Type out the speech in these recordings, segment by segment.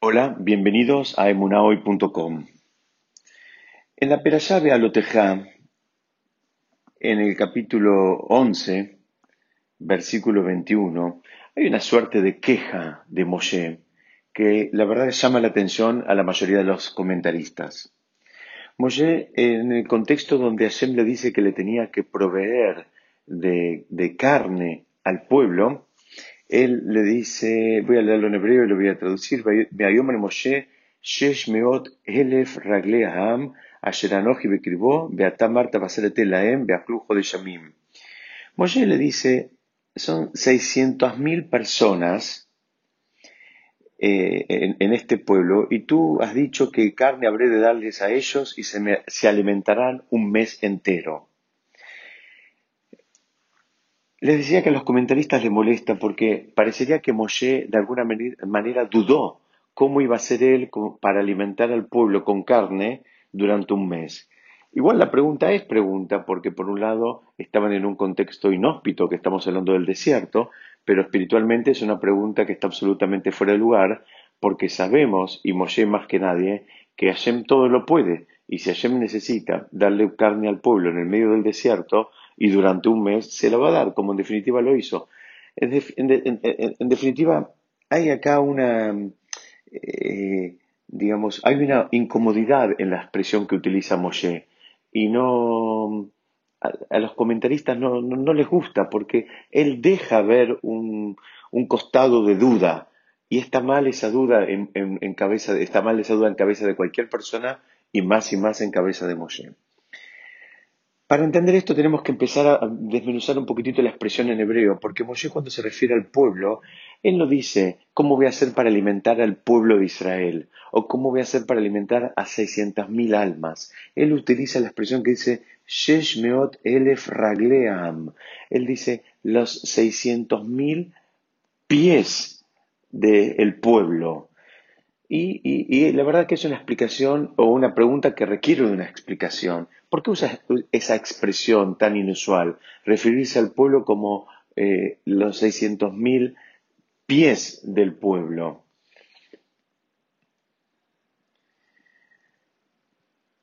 Hola, bienvenidos a emunahoy.com. En la Perashá Alotejá, en el capítulo 11, versículo 21, hay una suerte de queja de Moshe que la verdad llama la atención a la mayoría de los comentaristas. Moshe, en el contexto donde Hashem le dice que le tenía que proveer de carne al pueblo, él le dice, voy a leerlo en hebreo y lo voy a traducir, Moshe, Shesh Meot Elef Ragle Aham, Asher Anoji Bekribó, Beatam Marta Baserete Laem, Beaklujo de Shamim. Moshe le dice, son 600.000 personas eh, en, este pueblo y tú has dicho que carne habré de darles a ellos y se, se alimentarán un mes entero. Les decía que a los comentaristas les molesta porque parecería que Moshe de alguna manera dudó cómo iba a ser él para alimentar al pueblo con carne durante un mes. Igual la pregunta es pregunta porque por un lado estaban en un contexto inhóspito, que estamos hablando del desierto, pero espiritualmente es una pregunta que está absolutamente fuera de lugar porque sabemos, y Moshe más que nadie, que Hashem todo lo puede y si Hashem necesita darle carne al pueblo en el medio del desierto, y durante un mes se lo va a dar, como en definitiva lo hizo. En, definitiva, hay acá una, eh, digamos, hay una incomodidad en la expresión que utiliza Moshe y no, a, los comentaristas no, les gusta porque él deja ver un, un costado de duda y está mal esa duda en, en, cabeza, está mal esa duda en cabeza de cualquier persona y más y más en cabeza de Moshe. Para entender esto tenemos que empezar a desmenuzar un poquitito la expresión en hebreo, porque Moshe cuando se refiere al pueblo, él no dice cómo voy a hacer para alimentar al pueblo de Israel o cómo voy a hacer para alimentar a 600.000 almas. Él utiliza la expresión que dice Shesh Meot Elef. Él dice los 600.000 pies del pueblo. Y, la verdad que es una explicación o una pregunta que requiere una explicación. ¿Por qué usa esa expresión tan inusual? Referirse al pueblo como eh, los 600.000 pies del pueblo.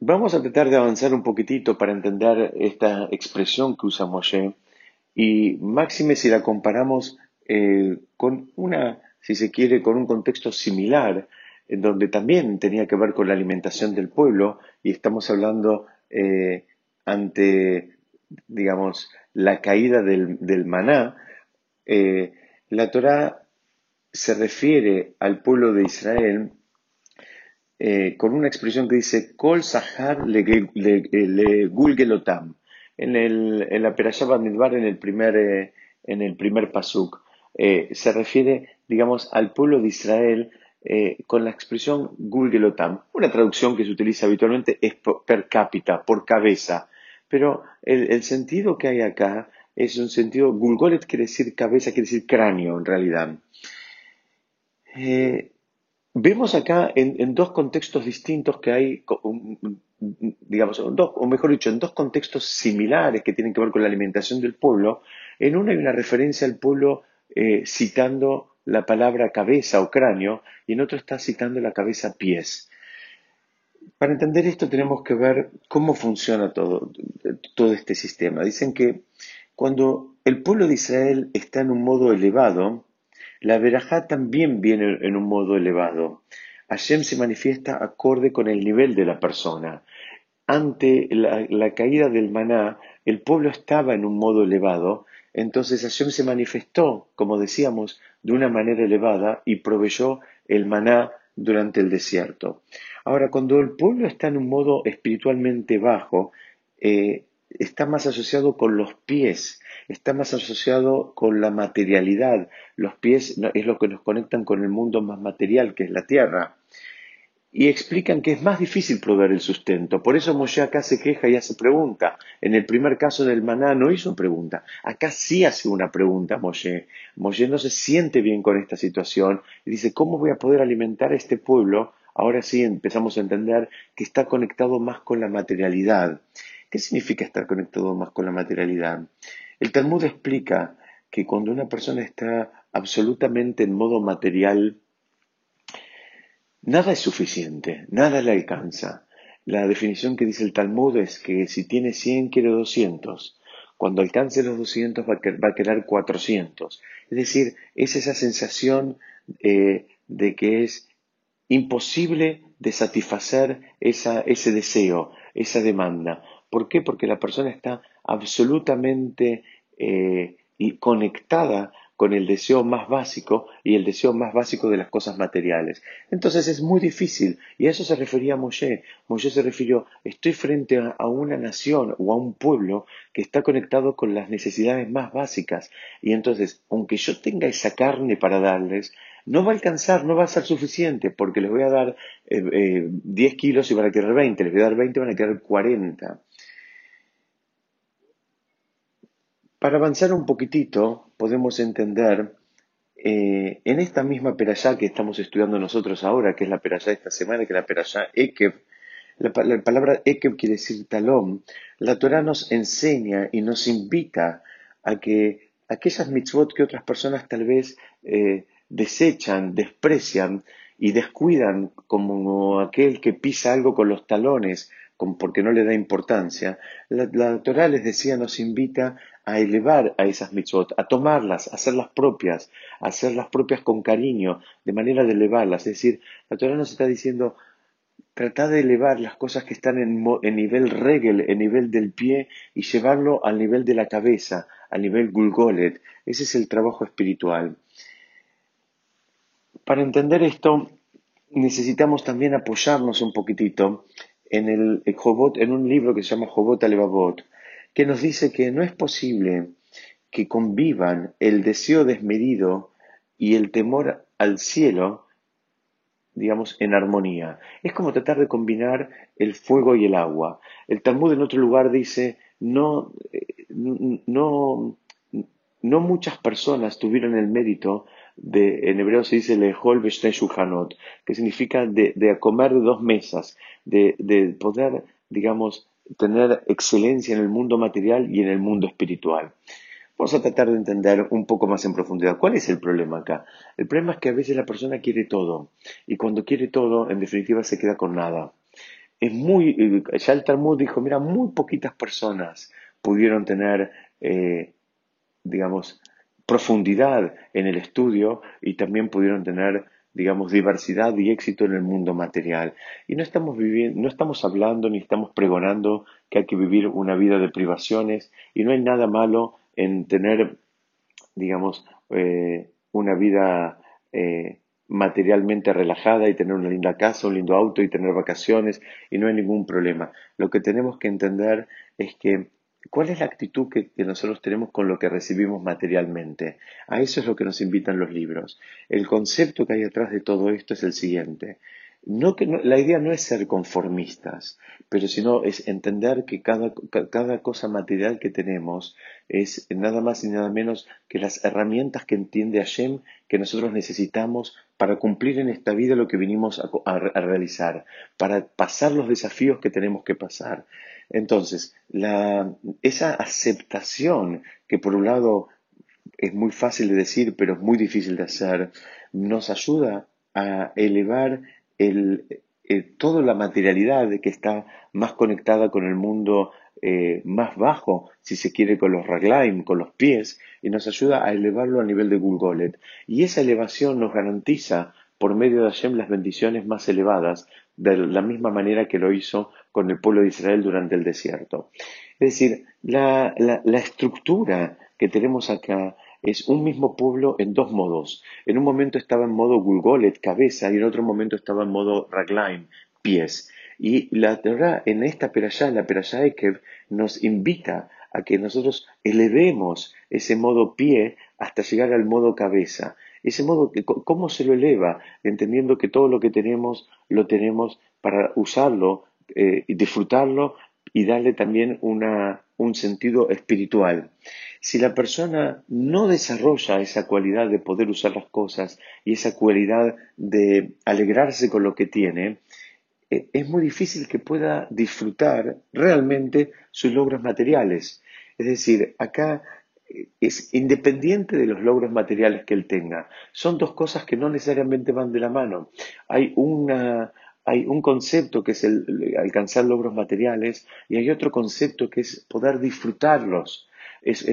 Vamos a tratar de avanzar un poquitito para entender esta expresión que usa Moshe y máxime si la comparamos eh, con una, si se quiere, con un contexto similar en donde también tenía que ver con la alimentación del pueblo, y estamos hablando eh, ante, digamos, la caída del, maná, eh, la Torá se refiere al pueblo de Israel eh, con una expresión que dice Kol Sahar le, Gulgelotam. En, el, en la Perashá Midbar, en el primer, en el primer pasuk, se refiere, digamos, al pueblo de Israel eh, con la expresión Gulgelotam. Una traducción que se utiliza habitualmente es per cápita, por cabeza, pero el, sentido que hay acá es un sentido, Gulgolet quiere decir cabeza, quiere decir cráneo en realidad. Eh, vemos acá en, dos contextos distintos que hay, digamos, o mejor dicho, en dos contextos similares que tienen que ver con la alimentación del pueblo. En uno hay una referencia al pueblo eh, citando la palabra cabeza o cráneo y en otro está citando la cabeza pies. Para entender esto tenemos que ver cómo funciona todo, todo este sistema. Dicen que cuando el pueblo de Israel está en un modo elevado, la verajá también viene en un modo elevado. Hashem se manifiesta acorde con el nivel de la persona. Ante la, la caída del maná, el pueblo estaba en un modo elevado, entonces Hashem se manifestó, como decíamos, de una manera elevada y proveyó el maná durante el desierto. Ahora, cuando el pueblo está en un modo espiritualmente bajo, eh, está más asociado con los pies, está más asociado con la materialidad. Los pies es lo que nos conectan con el mundo más material, que es la tierra y explican que es más difícil proveer el sustento. Por eso Moshe acá se queja y hace pregunta. En el primer caso del maná no hizo pregunta. Acá sí hace una pregunta Moshe. Moshe no se siente bien con esta situación y dice, ¿cómo voy a poder alimentar a este pueblo? Ahora sí empezamos a entender que está conectado más con la materialidad. ¿Qué significa estar conectado más con la materialidad? El Talmud explica que cuando una persona está absolutamente en modo material, Nada es suficiente, nada le alcanza. La definición que dice el Talmud es que si tiene 100 quiere 200. Cuando alcance los 200 va a querer 400. Es decir, es esa sensación eh, de que es imposible de satisfacer ese deseo, esa demanda. ¿Por qué? Porque la persona está absolutamente eh, conectada con el deseo más básico y el deseo más básico de las cosas materiales. Entonces es muy difícil, y a eso se refería Moshe. Moshe se refirió, estoy frente a una nación o a un pueblo que está conectado con las necesidades más básicas, y entonces, aunque yo tenga esa carne para darles, no va a alcanzar, no va a ser suficiente, porque les voy a dar eh, 10 eh, kilos y van a querer 20, les voy a dar 20 y van a querer 40. Para avanzar un poquitito, podemos entender eh, en esta misma perashá que estamos estudiando nosotros ahora, que es la perashá de esta semana, que es la perashá Ekev, la, palabra Ekev quiere decir talón, la Torah nos enseña y nos invita a que aquellas mitzvot que otras personas tal vez eh, desechan, desprecian y descuidan como aquel que pisa algo con los talones porque no le da importancia, la, la Torah les decía, nos invita a elevar a esas mitzvot, a tomarlas, a hacerlas propias, a hacerlas propias con cariño, de manera de elevarlas. Es decir, la Torah nos está diciendo, trata de elevar las cosas que están en, nivel regel, en nivel del pie, y llevarlo al nivel de la cabeza, al nivel gulgolet. Ese es el trabajo espiritual. Para entender esto, necesitamos también apoyarnos un poquitito en, el, en un libro que se llama Jobot Alevabot, que nos dice que no es posible que convivan el deseo desmedido y el temor al cielo, digamos, en armonía. Es como tratar de combinar el fuego y el agua. El Talmud en otro lugar dice, no, eh, no, no muchas personas tuvieron el mérito de, en hebreo se dice lehol shuhanot, que significa de, de, comer de dos mesas, de, de poder, digamos, tener excelencia en el mundo material y en el mundo espiritual. Vamos a tratar de entender un poco más en profundidad. ¿Cuál es el problema acá? El problema es que a veces la persona quiere todo y cuando quiere todo, en definitiva, se queda con nada. Es muy, eh, ya el Talmud dijo, mira, muy poquitas personas pudieron tener, eh, digamos, profundidad en el estudio y también pudieron tener digamos, diversidad y éxito en el mundo material. Y no estamos viviendo, no estamos hablando ni estamos pregonando que hay que vivir una vida de privaciones y no hay nada malo en tener, digamos, eh, una vida eh, materialmente relajada y tener una linda casa, un lindo auto y tener vacaciones y no hay ningún problema. Lo que tenemos que entender es que ¿Cuál es la actitud que, nosotros tenemos con lo que recibimos materialmente? A eso es lo que nos invitan los libros. El concepto que hay detrás de todo esto es el siguiente. No que la idea no es ser conformistas, pero sino es entender que cada, cada, cosa material que tenemos es nada más y nada menos que las herramientas que entiende Hashem que nosotros necesitamos para cumplir en esta vida lo que vinimos a realizar, para pasar los desafíos que tenemos que pasar. Entonces, esa aceptación, que por un lado es muy fácil de decir, pero es muy difícil de hacer, nos ayuda a elevar toda la materialidad que está más conectada con el mundo eh, más bajo, si se quiere, con los raglaim, con los pies, y nos ayuda a elevarlo a nivel de Gulgolet. Y esa elevación nos garantiza, por medio de Hashem, las bendiciones más elevadas, de la misma manera que lo hizo con el pueblo de Israel durante el desierto. Es decir, la, estructura que tenemos acá es un mismo pueblo en dos modos. En un momento estaba en modo Gulgolet, cabeza, y en otro momento estaba en modo Raglaim, pies. Y la Torah en esta perashá, la perashá Ekev, nos invita a que nosotros elevemos ese modo pie hasta llegar al modo cabeza. Ese modo, ¿cómo se lo eleva? Entendiendo que todo lo que tenemos lo tenemos para usarlo eh, disfrutarlo y darle también un sentido espiritual. Si la persona no desarrolla esa cualidad de poder usar las cosas y esa cualidad de alegrarse con lo que tiene, eh, es muy difícil que pueda disfrutar realmente sus logros materiales. Es decir, acá es independiente de los logros materiales que él tenga. Son dos cosas que no necesariamente van de la mano. hay una, hay un concepto que es el, alcanzar logros materiales y hay otro concepto que es poder disfrutarlos. Es,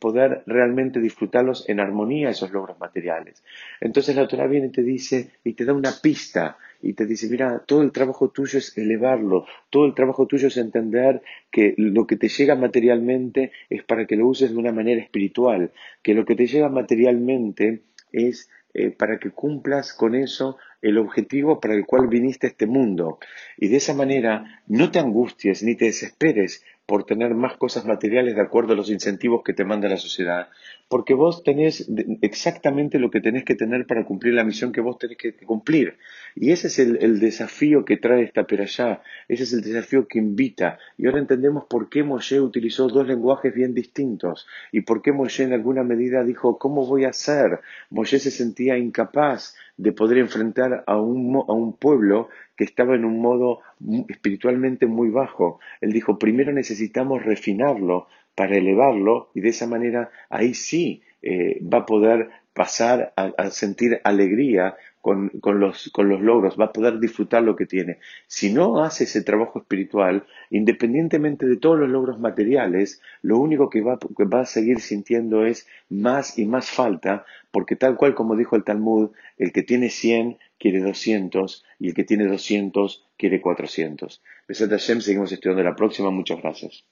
poder realmente disfrutarlos en armonía esos logros materiales. Entonces la Torah viene y te dice y te da una pista y te dice, mira, todo el trabajo tuyo es elevarlo, todo el trabajo tuyo es entender que lo que te llega materialmente es para que lo uses de una manera espiritual, que lo que te llega materialmente es eh, para que cumplas con eso el objetivo para el cual viniste a este mundo. Y de esa manera no te angusties ni te desesperes por tener más cosas materiales de acuerdo a los incentivos que te manda la sociedad, porque vos tenés exactamente lo que tenés que tener para cumplir la misión que vos tenés que cumplir. Y ese es el, desafío que trae esta perashá, ese es el desafío que invita. Y ahora entendemos por qué Moshe utilizó dos lenguajes bien distintos y por qué Moshe en alguna medida dijo, ¿cómo voy a hacer? Moshe se sentía incapaz de poder enfrentar a un pueblo que estaba en un modo espiritualmente muy bajo. Él dijo, primero necesitamos refinarlo para elevarlo y de esa manera ahí sí eh, va a poder pasar a, sentir alegría con, los, con, los, logros, va a poder disfrutar lo que tiene. Si no hace ese trabajo espiritual, independientemente de todos los logros materiales, lo único que va, que va a seguir sintiendo es más y más falta, porque tal cual como dijo el Talmud, el que tiene 100 quiere 200 y el que tiene 200 quiere 400. Besat Hashem, seguimos estudiando la próxima. Muchas gracias.